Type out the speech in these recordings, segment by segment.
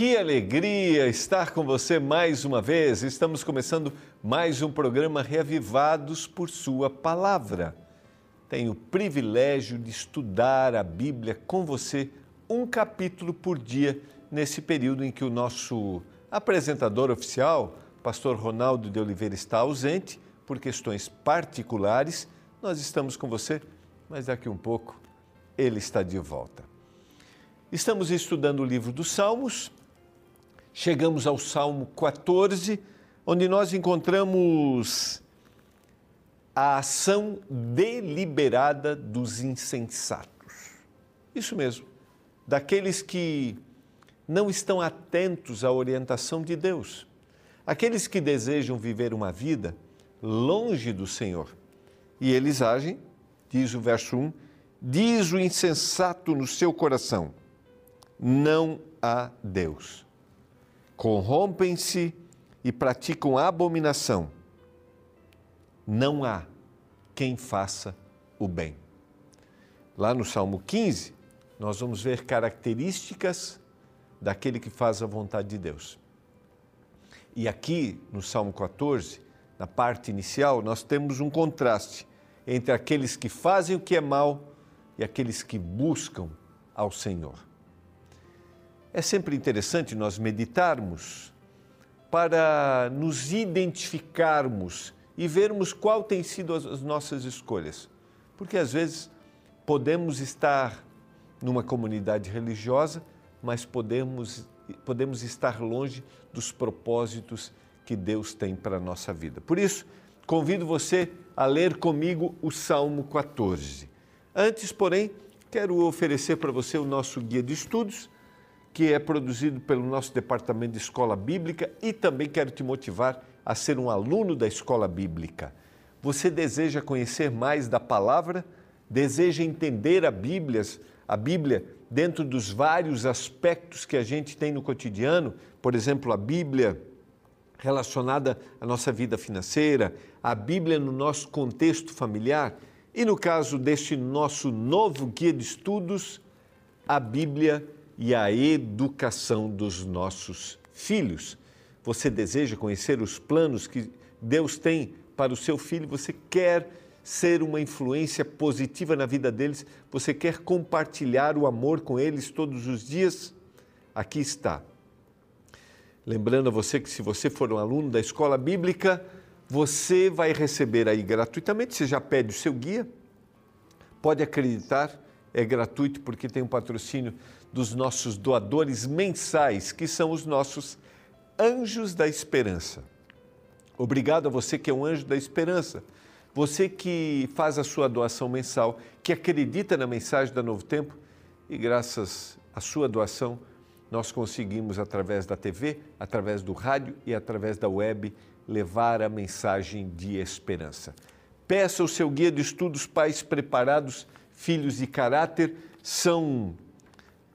Que alegria estar com você mais uma vez. Estamos começando mais um programa Reavivados por Sua Palavra. Tenho o privilégio de estudar a Bíblia com você, um capítulo por dia, nesse período em que o nosso apresentador oficial, pastor Ronaldo de Oliveira, está ausente por questões particulares. Nós estamos com você, mas daqui um pouco ele está de volta. Estamos estudando o livro dos Salmos chegamos ao Salmo 14, onde nós encontramos a ação deliberada dos insensatos. Isso mesmo, daqueles que não estão atentos à orientação de Deus, aqueles que desejam viver uma vida longe do Senhor. E eles agem, diz o verso 1, diz o insensato no seu coração: não há Deus corrompem-se e praticam abominação. Não há quem faça o bem. Lá no Salmo 15, nós vamos ver características daquele que faz a vontade de Deus. E aqui no Salmo 14, na parte inicial, nós temos um contraste entre aqueles que fazem o que é mal e aqueles que buscam ao Senhor. É sempre interessante nós meditarmos para nos identificarmos e vermos qual tem sido as nossas escolhas. Porque às vezes podemos estar numa comunidade religiosa, mas podemos, podemos estar longe dos propósitos que Deus tem para a nossa vida. Por isso, convido você a ler comigo o Salmo 14. Antes, porém, quero oferecer para você o nosso guia de estudos que é produzido pelo nosso departamento de escola bíblica e também quero te motivar a ser um aluno da escola bíblica. Você deseja conhecer mais da palavra? Deseja entender a Bíblia, a Bíblia dentro dos vários aspectos que a gente tem no cotidiano? Por exemplo, a Bíblia relacionada à nossa vida financeira, a Bíblia no nosso contexto familiar e no caso deste nosso novo guia de estudos, a Bíblia e a educação dos nossos filhos. Você deseja conhecer os planos que Deus tem para o seu filho? Você quer ser uma influência positiva na vida deles? Você quer compartilhar o amor com eles todos os dias? Aqui está. Lembrando a você que se você for um aluno da escola bíblica, você vai receber aí gratuitamente, você já pede o seu guia, pode acreditar, é gratuito porque tem um patrocínio dos nossos doadores mensais, que são os nossos anjos da esperança. Obrigado a você que é um anjo da esperança. Você que faz a sua doação mensal, que acredita na mensagem da Novo Tempo e graças à sua doação nós conseguimos através da TV, através do rádio e através da web levar a mensagem de esperança. Peça o seu guia de estudos Pais Preparados, Filhos de Caráter. São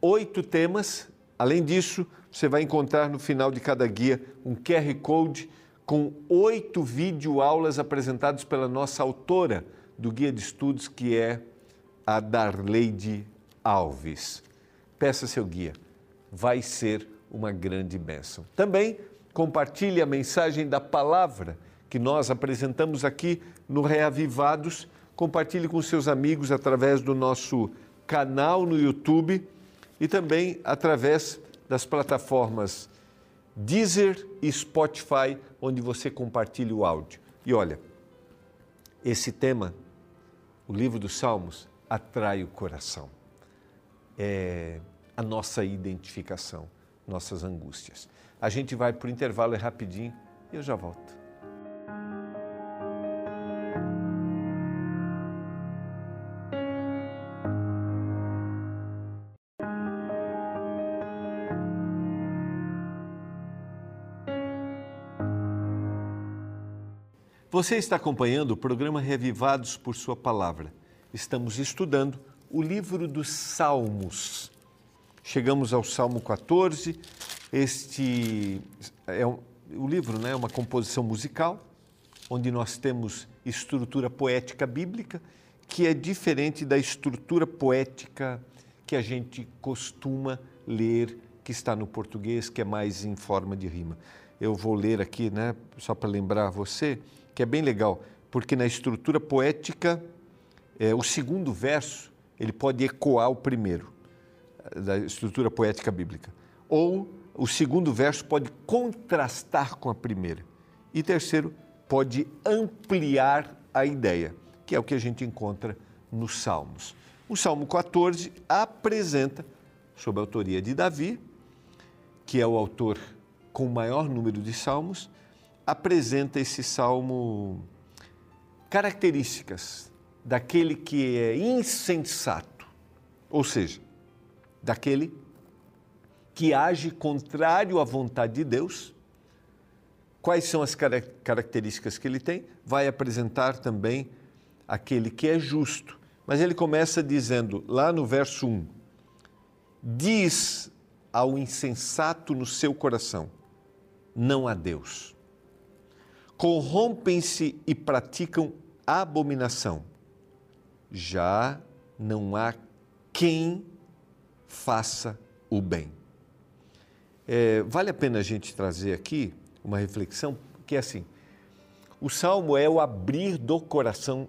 oito temas. Além disso, você vai encontrar no final de cada guia um QR Code com oito videoaulas apresentados pela nossa autora do guia de estudos, que é a Darleide Alves. Peça seu guia, vai ser uma grande bênção. Também compartilhe a mensagem da palavra que nós apresentamos aqui no Reavivados. Compartilhe com seus amigos através do nosso canal no YouTube e também através das plataformas Deezer e Spotify, onde você compartilha o áudio. E olha, esse tema, o livro dos Salmos, atrai o coração. É a nossa identificação, nossas angústias. A gente vai para o intervalo é rapidinho e eu já volto. Você está acompanhando o programa Revivados por Sua Palavra. Estamos estudando o livro dos Salmos. Chegamos ao Salmo 14. Este é um, o livro, né, é uma composição musical onde nós temos estrutura poética bíblica que é diferente da estrutura poética que a gente costuma ler que está no português, que é mais em forma de rima. Eu vou ler aqui, né, só para lembrar você, que é bem legal, porque na estrutura poética, é, o segundo verso ele pode ecoar o primeiro, da estrutura poética bíblica. Ou o segundo verso pode contrastar com a primeira. E terceiro, pode ampliar a ideia, que é o que a gente encontra nos Salmos. O Salmo 14 apresenta, sob a autoria de Davi, que é o autor com o maior número de salmos, apresenta esse salmo características daquele que é insensato, ou seja, daquele que age contrário à vontade de Deus. Quais são as características que ele tem? Vai apresentar também aquele que é justo. Mas ele começa dizendo, lá no verso 1, diz ao insensato no seu coração: não há Deus. Corrompem-se e praticam abominação. Já não há quem faça o bem. É, vale a pena a gente trazer aqui uma reflexão, que é assim: o salmo é o abrir do coração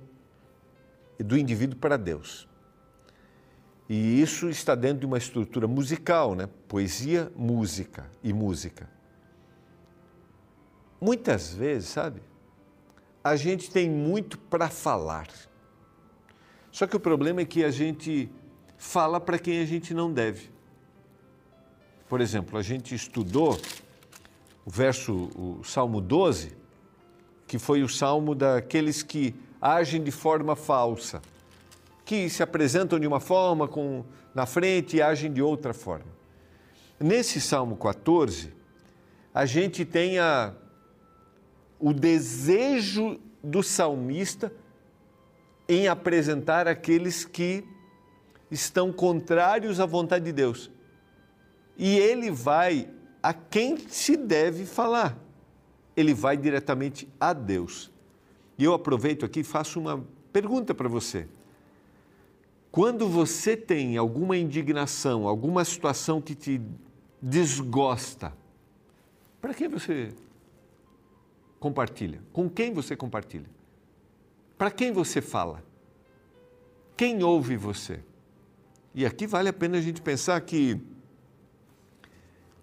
do indivíduo para Deus. E isso está dentro de uma estrutura musical, né? Poesia, música e música. Muitas vezes, sabe, a gente tem muito para falar. Só que o problema é que a gente fala para quem a gente não deve. Por exemplo, a gente estudou o verso, o Salmo 12, que foi o salmo daqueles que agem de forma falsa que se apresentam de uma forma com, na frente e agem de outra forma. Nesse Salmo 14, a gente tem a, o desejo do salmista em apresentar aqueles que estão contrários à vontade de Deus. E ele vai a quem se deve falar. Ele vai diretamente a Deus. E eu aproveito aqui e faço uma pergunta para você. Quando você tem alguma indignação, alguma situação que te desgosta, para quem você compartilha? Com quem você compartilha? Para quem você fala? Quem ouve você? E aqui vale a pena a gente pensar que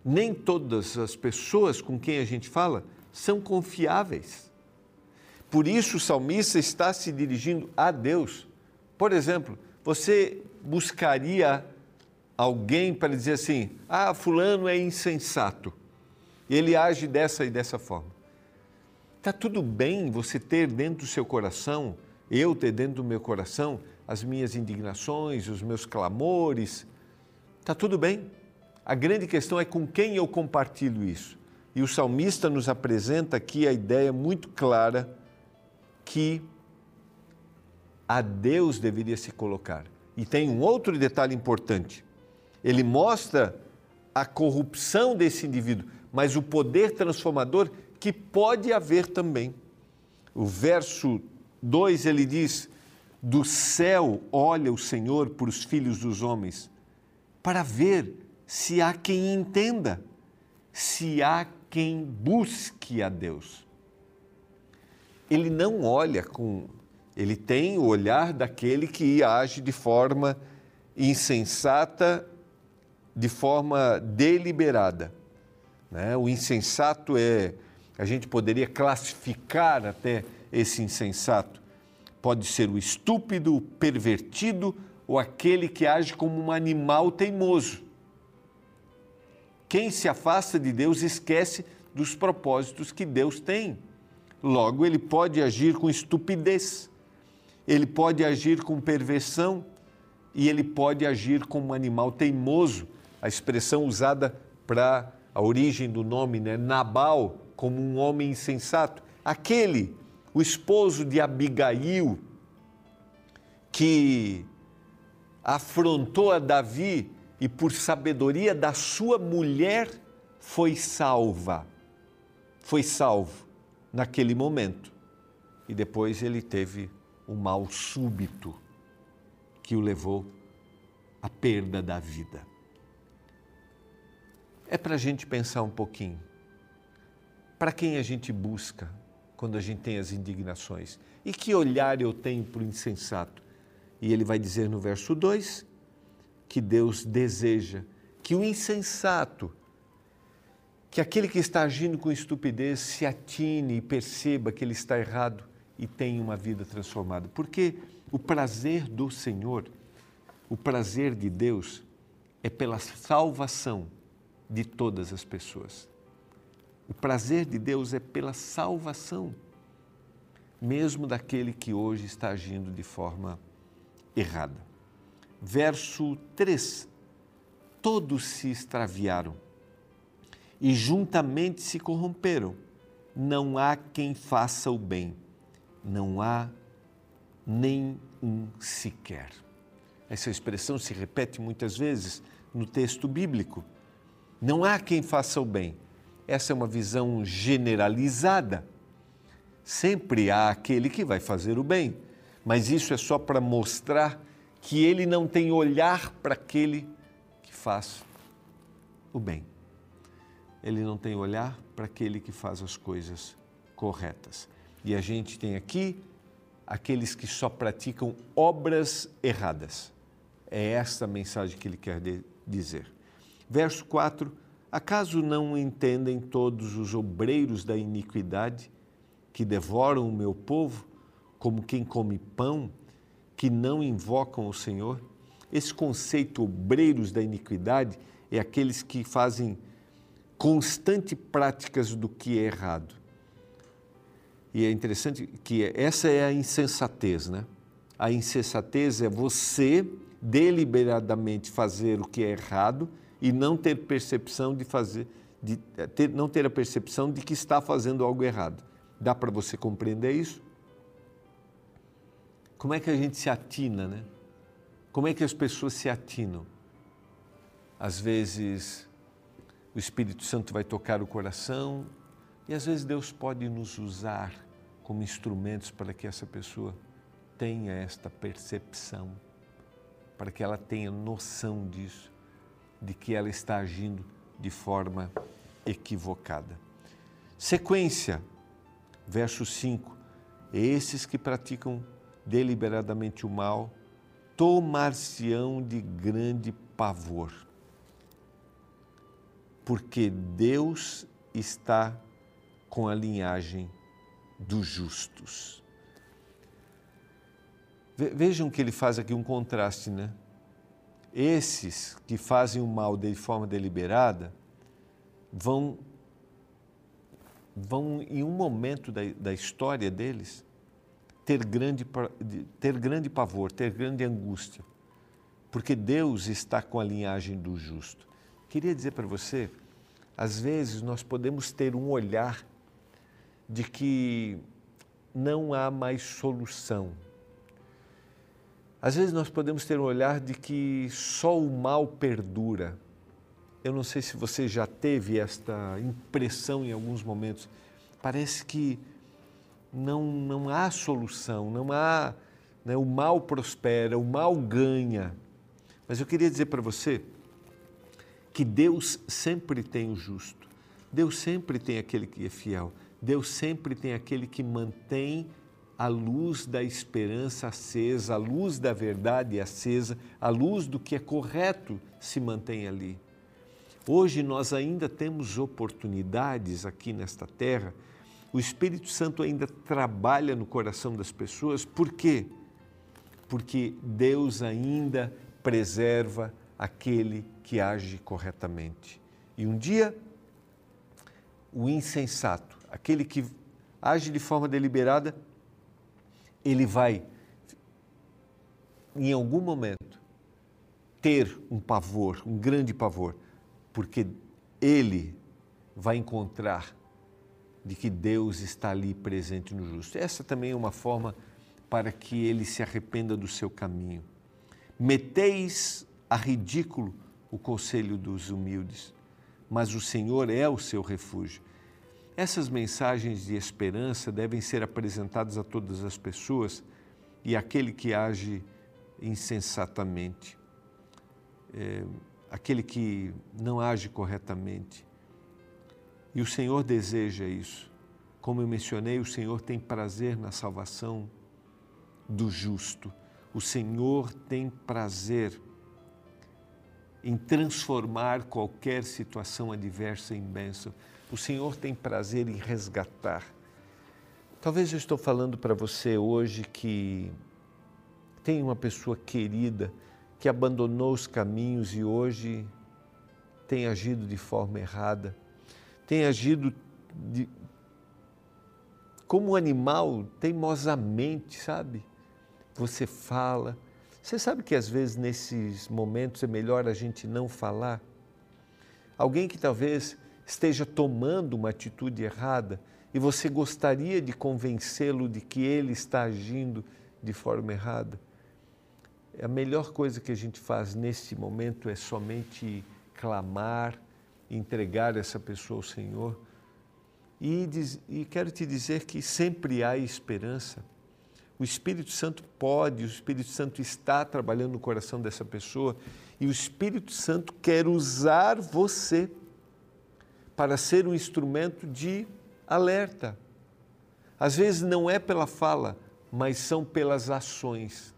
nem todas as pessoas com quem a gente fala são confiáveis. Por isso o salmista está se dirigindo a Deus. Por exemplo, você buscaria alguém para dizer assim: ah, Fulano é insensato, ele age dessa e dessa forma. Está tudo bem você ter dentro do seu coração, eu ter dentro do meu coração, as minhas indignações, os meus clamores. Está tudo bem. A grande questão é com quem eu compartilho isso. E o salmista nos apresenta aqui a ideia muito clara que a Deus deveria se colocar. E tem um outro detalhe importante. Ele mostra a corrupção desse indivíduo, mas o poder transformador que pode haver também. O verso 2 ele diz: Do céu olha o Senhor por os filhos dos homens, para ver se há quem entenda, se há quem busque a Deus. Ele não olha com ele tem o olhar daquele que age de forma insensata, de forma deliberada. Né? O insensato é, a gente poderia classificar até esse insensato. Pode ser o estúpido, o pervertido ou aquele que age como um animal teimoso. Quem se afasta de Deus esquece dos propósitos que Deus tem. Logo, ele pode agir com estupidez ele pode agir com perversão e ele pode agir como um animal teimoso, a expressão usada para a origem do nome, né? Nabal, como um homem insensato. Aquele, o esposo de Abigail, que afrontou a Davi e por sabedoria da sua mulher foi salva. Foi salvo naquele momento. E depois ele teve o mal súbito que o levou à perda da vida. é para a gente pensar um pouquinho. Para quem a gente busca quando a gente tem as indignações? E que olhar eu tenho para o insensato? E ele vai dizer no verso 2 que Deus deseja que o insensato, que aquele que está agindo com estupidez, se atine e perceba que ele está errado e tenha uma vida transformada. Porque o prazer do Senhor, o prazer de Deus, é pela salvação de todas as pessoas. O prazer de Deus é pela salvação, mesmo daquele que hoje está agindo de forma errada. Verso 3: Todos se extraviaram e juntamente se corromperam. Não há quem faça o bem, não há nem um sequer. Essa expressão se repete muitas vezes no texto bíblico. Não há quem faça o bem. Essa é uma visão generalizada. Sempre há aquele que vai fazer o bem, mas isso é só para mostrar que ele não tem olhar para aquele que faz o bem. Ele não tem olhar para aquele que faz as coisas corretas. E a gente tem aqui aqueles que só praticam obras erradas. É essa a mensagem que ele quer dizer. Verso 4: Acaso não entendem todos os obreiros da iniquidade que devoram o meu povo, como quem come pão, que não invocam o Senhor? Esse conceito obreiros da iniquidade é aqueles que fazem constante práticas do que é errado. E é interessante que essa é a insensatez, né? A insensatez é você deliberadamente fazer o que é errado e não ter percepção de fazer, de ter, não ter a percepção de que está fazendo algo errado. Dá para você compreender isso? Como é que a gente se atina, né? Como é que as pessoas se atinam? Às vezes o Espírito Santo vai tocar o coração e às vezes Deus pode nos usar como instrumentos para que essa pessoa tenha esta percepção, para que ela tenha noção disso, de que ela está agindo de forma equivocada. Sequência, verso 5: Esses que praticam deliberadamente o mal tomar-se-ão de grande pavor, porque Deus está com a linhagem dos justos. Vejam que ele faz aqui um contraste, né? Esses que fazem o mal de forma deliberada vão, vão em um momento da, da história deles, ter grande, ter grande pavor, ter grande angústia, porque Deus está com a linhagem do justo. Queria dizer para você, às vezes nós podemos ter um olhar de que não há mais solução. Às vezes nós podemos ter um olhar de que só o mal perdura. Eu não sei se você já teve esta impressão em alguns momentos. Parece que não, não há solução, não há. Né, o mal prospera, o mal ganha. Mas eu queria dizer para você que Deus sempre tem o justo. Deus sempre tem aquele que é fiel. Deus sempre tem aquele que mantém a luz da esperança acesa, a luz da verdade acesa, a luz do que é correto se mantém ali. Hoje nós ainda temos oportunidades aqui nesta terra, o Espírito Santo ainda trabalha no coração das pessoas, por quê? Porque Deus ainda preserva aquele que age corretamente. E um dia, o insensato, aquele que age de forma deliberada, ele vai, em algum momento, ter um pavor, um grande pavor, porque ele vai encontrar de que Deus está ali presente no justo. Essa também é uma forma para que ele se arrependa do seu caminho. Meteis a ridículo o conselho dos humildes, mas o Senhor é o seu refúgio. Essas mensagens de esperança devem ser apresentadas a todas as pessoas e aquele que age insensatamente. É, aquele que não age corretamente. E o Senhor deseja isso. Como eu mencionei, o Senhor tem prazer na salvação do justo. O Senhor tem prazer em transformar qualquer situação adversa em bênção. O Senhor tem prazer em resgatar. Talvez eu estou falando para você hoje que tem uma pessoa querida que abandonou os caminhos e hoje tem agido de forma errada, tem agido de, como um animal, teimosamente, sabe? Você fala. Você sabe que às vezes nesses momentos é melhor a gente não falar? Alguém que talvez esteja tomando uma atitude errada e você gostaria de convencê-lo de que ele está agindo de forma errada a melhor coisa que a gente faz nesse momento é somente clamar, entregar essa pessoa ao Senhor. E, diz, e quero te dizer que sempre há esperança. O Espírito Santo pode, o Espírito Santo está trabalhando no coração dessa pessoa e o Espírito Santo quer usar você para ser um instrumento de alerta. Às vezes não é pela fala, mas são pelas ações.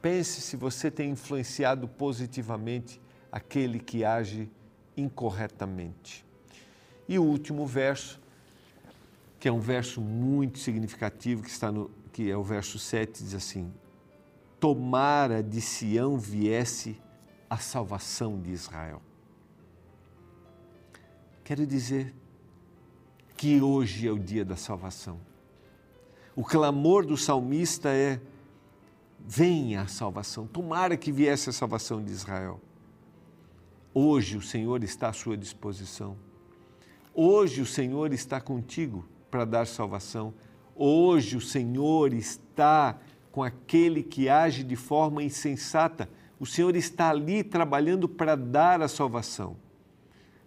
Pense se você tem influenciado positivamente aquele que age incorretamente. E o último verso, que é um verso muito significativo, que, está no, que é o verso 7, diz assim: Tomara de Sião viesse a salvação de Israel. Quero dizer que hoje é o dia da salvação. O clamor do salmista é: venha a salvação. Tomara que viesse a salvação de Israel. Hoje o Senhor está à sua disposição. Hoje o Senhor está contigo para dar salvação. Hoje o Senhor está com aquele que age de forma insensata. O Senhor está ali trabalhando para dar a salvação.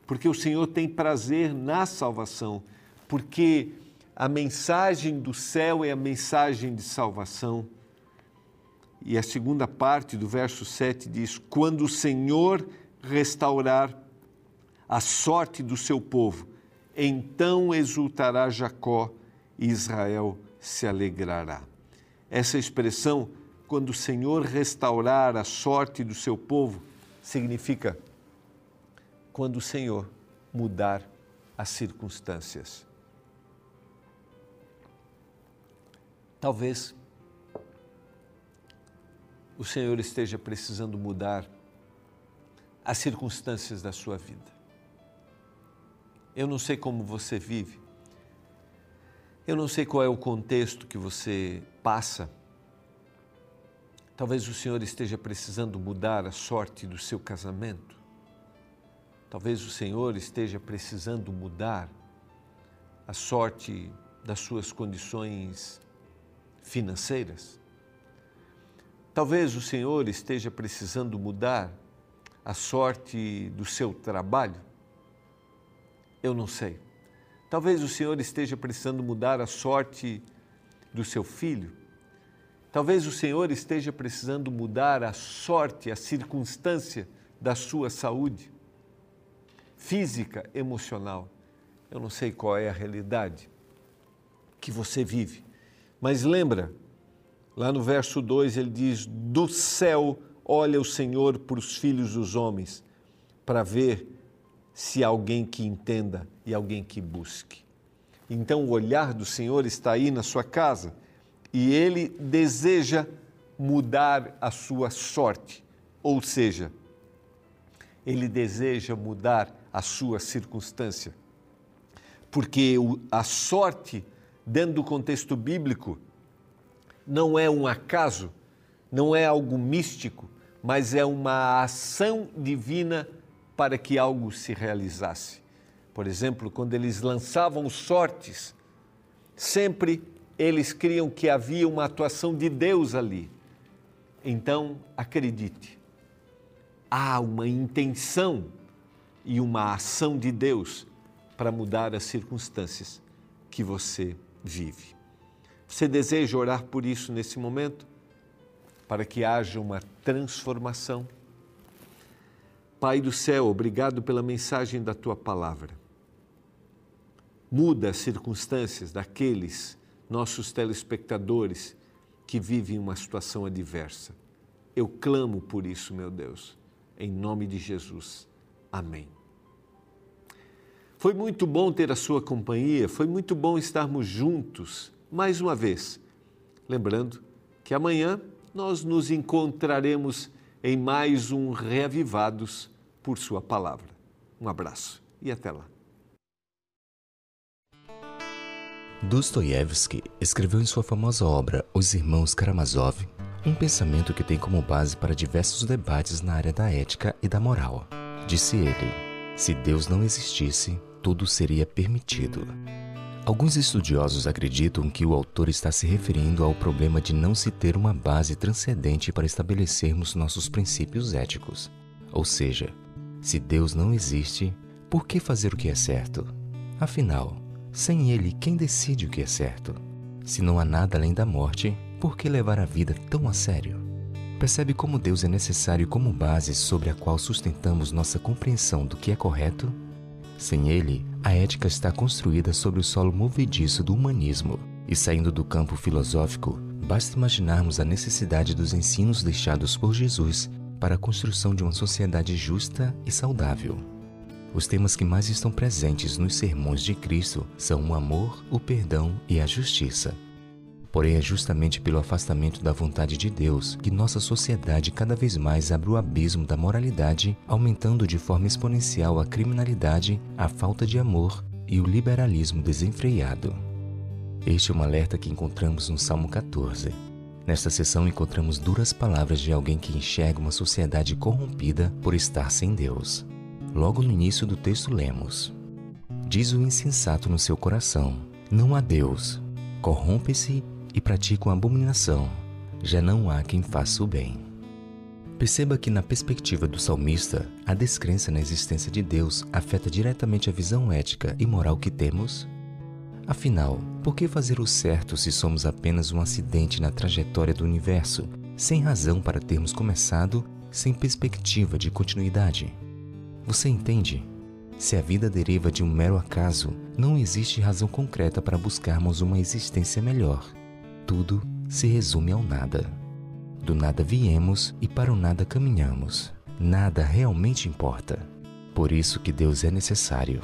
Porque o Senhor tem prazer na salvação. Porque a mensagem do céu é a mensagem de salvação e a segunda parte do verso 7 diz: Quando o Senhor restaurar a sorte do seu povo, então exultará Jacó e Israel se alegrará. Essa expressão, quando o Senhor restaurar a sorte do seu povo, significa quando o Senhor mudar as circunstâncias. Talvez o Senhor esteja precisando mudar as circunstâncias da sua vida. Eu não sei como você vive, eu não sei qual é o contexto que você passa. Talvez o Senhor esteja precisando mudar a sorte do seu casamento. Talvez o Senhor esteja precisando mudar a sorte das suas condições financeiras. Talvez o Senhor esteja precisando mudar a sorte do seu trabalho. Eu não sei. Talvez o Senhor esteja precisando mudar a sorte do seu filho. Talvez o Senhor esteja precisando mudar a sorte, a circunstância da sua saúde física, emocional. Eu não sei qual é a realidade que você vive, mas lembra Lá no verso 2 ele diz: Do céu olha o Senhor para os filhos dos homens, para ver se há alguém que entenda e alguém que busque. Então o olhar do Senhor está aí na sua casa e ele deseja mudar a sua sorte, ou seja, ele deseja mudar a sua circunstância. Porque a sorte, dentro do contexto bíblico, não é um acaso, não é algo místico, mas é uma ação divina para que algo se realizasse. Por exemplo, quando eles lançavam sortes, sempre eles criam que havia uma atuação de Deus ali. Então, acredite, há uma intenção e uma ação de Deus para mudar as circunstâncias que você vive. Você deseja orar por isso nesse momento? Para que haja uma transformação? Pai do céu, obrigado pela mensagem da tua palavra. Muda as circunstâncias daqueles nossos telespectadores que vivem uma situação adversa. Eu clamo por isso, meu Deus, em nome de Jesus. Amém. Foi muito bom ter a sua companhia, foi muito bom estarmos juntos mais uma vez. Lembrando que amanhã nós nos encontraremos em mais um Reavivados por Sua Palavra. Um abraço e até lá. Dostoiévski escreveu em sua famosa obra Os Irmãos Karamazov um pensamento que tem como base para diversos debates na área da ética e da moral. Disse ele: se Deus não existisse, tudo seria permitido. Alguns estudiosos acreditam que o autor está se referindo ao problema de não se ter uma base transcendente para estabelecermos nossos princípios éticos. Ou seja, se Deus não existe, por que fazer o que é certo? Afinal, sem Ele, quem decide o que é certo? Se não há nada além da morte, por que levar a vida tão a sério? Percebe como Deus é necessário como base sobre a qual sustentamos nossa compreensão do que é correto sem ele, a ética está construída sobre o solo movediço do humanismo. E saindo do campo filosófico, basta imaginarmos a necessidade dos ensinos deixados por Jesus para a construção de uma sociedade justa e saudável. Os temas que mais estão presentes nos sermões de Cristo são o amor, o perdão e a justiça. Porém, é justamente pelo afastamento da vontade de Deus que nossa sociedade cada vez mais abre o abismo da moralidade, aumentando de forma exponencial a criminalidade, a falta de amor e o liberalismo desenfreado. Este é um alerta que encontramos no Salmo 14. Nesta sessão encontramos duras palavras de alguém que enxerga uma sociedade corrompida por estar sem Deus. Logo no início do texto lemos: Diz o insensato no seu coração: Não há Deus. Corrompe-se e praticam abominação, já não há quem faça o bem. Perceba que, na perspectiva do salmista, a descrença na existência de Deus afeta diretamente a visão ética e moral que temos. Afinal, por que fazer o certo se somos apenas um acidente na trajetória do universo, sem razão para termos começado, sem perspectiva de continuidade? Você entende? Se a vida deriva de um mero acaso, não existe razão concreta para buscarmos uma existência melhor tudo se resume ao nada. Do nada viemos e para o nada caminhamos. Nada realmente importa. Por isso que Deus é necessário.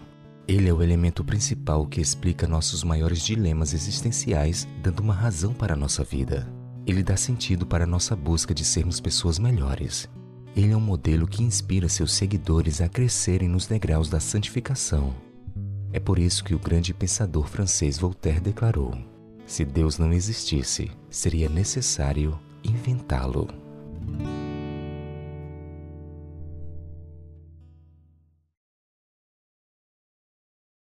Ele é o elemento principal que explica nossos maiores dilemas existenciais, dando uma razão para a nossa vida. Ele dá sentido para a nossa busca de sermos pessoas melhores. Ele é um modelo que inspira seus seguidores a crescerem nos degraus da santificação. É por isso que o grande pensador francês Voltaire declarou: se Deus não existisse, seria necessário inventá-lo.